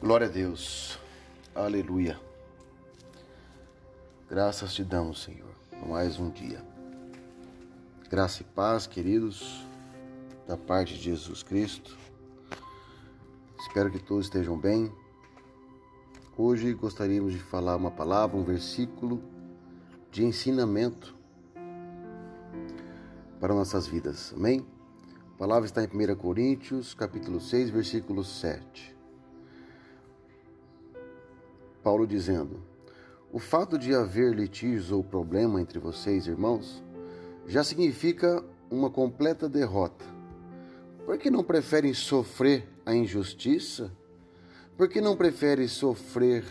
Glória a Deus. Aleluia. Graças te damos, Senhor, mais um dia. Graça e paz, queridos, da parte de Jesus Cristo. Espero que todos estejam bem. Hoje gostaríamos de falar uma palavra, um versículo de ensinamento para nossas vidas. Amém? A palavra está em 1 Coríntios, capítulo 6, versículo 7. Paulo dizendo: O fato de haver litígios ou problema entre vocês, irmãos, já significa uma completa derrota. Por que não preferem sofrer a injustiça? Por que não preferem sofrer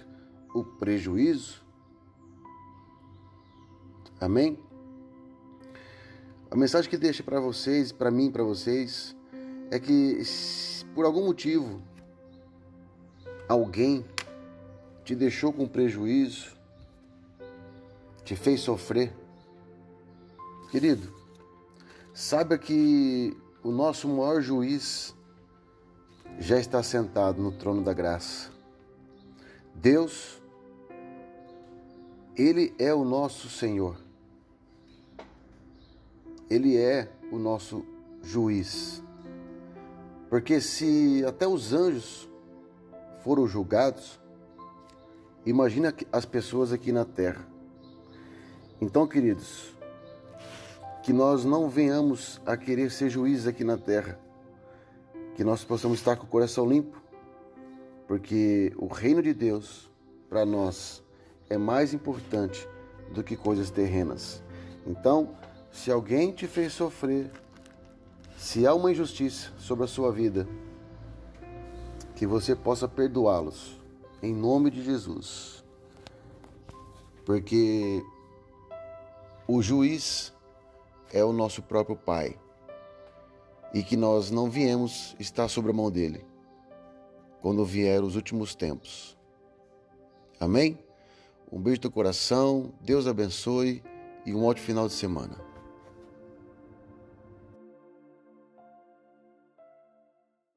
o prejuízo? Amém? A mensagem que deixa para vocês, para mim, para vocês, é que por algum motivo alguém te deixou com prejuízo, te fez sofrer. Querido, saiba que o nosso maior juiz já está sentado no trono da graça. Deus, Ele é o nosso Senhor. Ele é o nosso juiz. Porque se até os anjos foram julgados, Imagina as pessoas aqui na terra. Então, queridos, que nós não venhamos a querer ser juízes aqui na terra, que nós possamos estar com o coração limpo, porque o reino de Deus para nós é mais importante do que coisas terrenas. Então, se alguém te fez sofrer, se há uma injustiça sobre a sua vida, que você possa perdoá-los em nome de Jesus. Porque o juiz é o nosso próprio Pai e que nós não viemos estar sobre a mão dele quando vier os últimos tempos. Amém? Um beijo do coração, Deus abençoe e um ótimo final de semana.